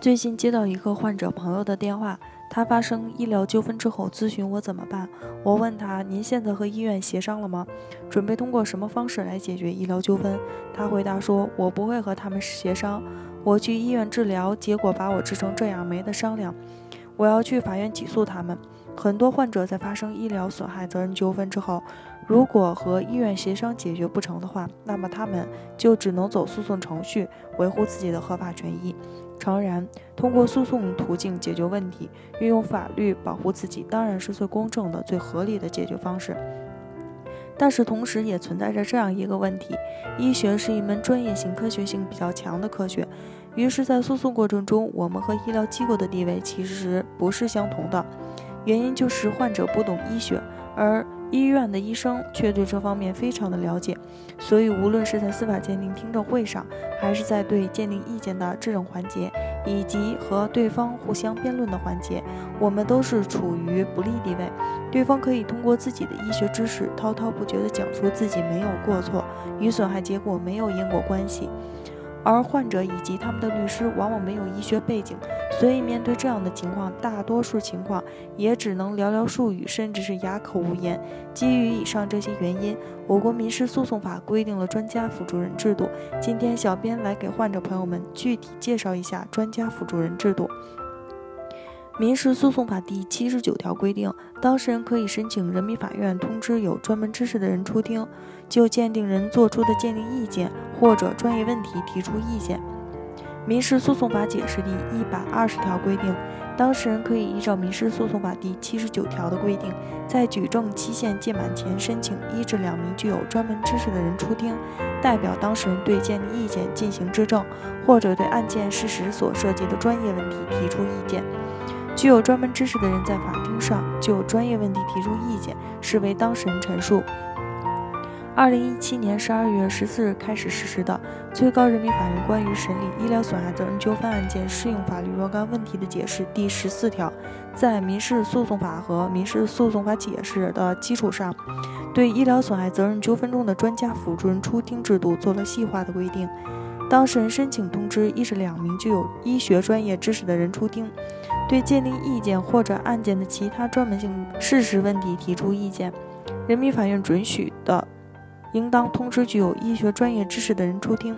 最近接到一个患者朋友的电话，他发生医疗纠纷之后咨询我怎么办。我问他：“您现在和医院协商了吗？准备通过什么方式来解决医疗纠纷？”他回答说：“我不会和他们协商。我去医院治疗，结果把我治成这样，没得商量。我要去法院起诉他们。”很多患者在发生医疗损害责任纠纷之后，如果和医院协商解决不成的话，那么他们就只能走诉讼程序，维护自己的合法权益。诚然，通过诉讼途径解决问题，运用法律保护自己，当然是最公正的、最合理的解决方式。但是，同时也存在着这样一个问题：医学是一门专业性、科学性比较强的科学，于是，在诉讼过程中，我们和医疗机构的地位其实不是相同的。原因就是患者不懂医学，而医院的医生却对这方面非常的了解，所以无论是在司法鉴定听证会上，还是在对鉴定意见的质证环节，以及和对方互相辩论的环节，我们都是处于不利地位。对方可以通过自己的医学知识滔滔不绝地讲述自己没有过错，与损害结果没有因果关系。而患者以及他们的律师往往没有医学背景，所以面对这样的情况，大多数情况也只能寥寥数语，甚至是哑口无言。基于以上这些原因，我国民事诉讼法规定了专家辅助人制度。今天，小编来给患者朋友们具体介绍一下专家辅助人制度。民事诉讼法第七十九条规定，当事人可以申请人民法院通知有专门知识的人出庭，就鉴定人作出的鉴定意见或者专业问题提出意见。民事诉讼法解释第一百二十条规定，当事人可以依照民事诉讼法第七十九条的规定，在举证期限届满前申请一至两名具有专门知识的人出庭，代表当事人对鉴定意见进行质证，或者对案件事实所涉及的专业问题提出意见。具有专门知识的人在法庭上就专业问题提出意见，视为当事人陈述。二零一七年十二月十四日开始实施的《最高人民法院关于审理医疗损害责任纠纷案件适用法律若干问题的解释》第十四条，在民事诉讼法和民事诉讼法解释的基础上，对医疗损害责任纠纷中的专家辅助人出庭制度做了细化的规定。当事人申请通知一至两名具有医学专业知识的人出庭。对鉴定意见或者案件的其他专门性事实问题提出意见，人民法院准许的，应当通知具有医学专业知识的人出庭。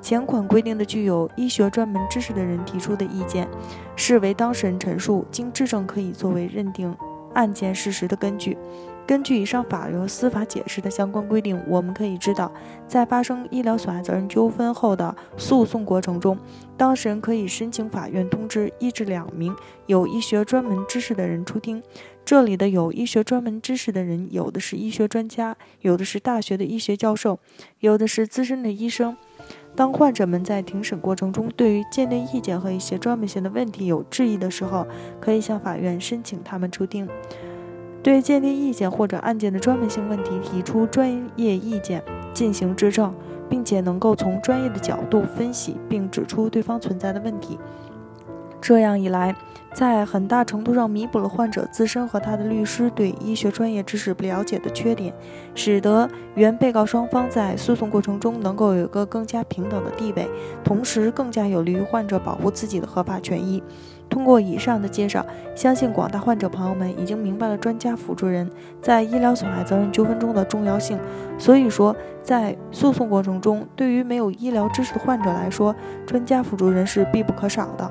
前款规定的具有医学专门知识的人提出的意见，视为当事人陈述，经质证可以作为认定案件事实的根据。根据以上法律和司法解释的相关规定，我们可以知道，在发生医疗损害责任纠纷后的诉讼过程中，当事人可以申请法院通知一至两名有医学专门知识的人出庭。这里的有医学专门知识的人，有的是医学专家，有的是大学的医学教授，有的是资深的医生。当患者们在庭审过程中对于鉴定意见和一些专门性的问题有质疑的时候，可以向法院申请他们出庭。对鉴定意见或者案件的专门性问题提出专业意见，进行质证，并且能够从专业的角度分析并指出对方存在的问题。这样一来，在很大程度上弥补了患者自身和他的律师对医学专业知识不了解的缺点，使得原被告双方在诉讼过程中能够有一个更加平等的地位，同时更加有利于患者保护自己的合法权益。通过以上的介绍，相信广大患者朋友们已经明白了专家辅助人在医疗损害责任纠纷中的重要性。所以说，在诉讼过程中，对于没有医疗知识的患者来说，专家辅助人是必不可少的。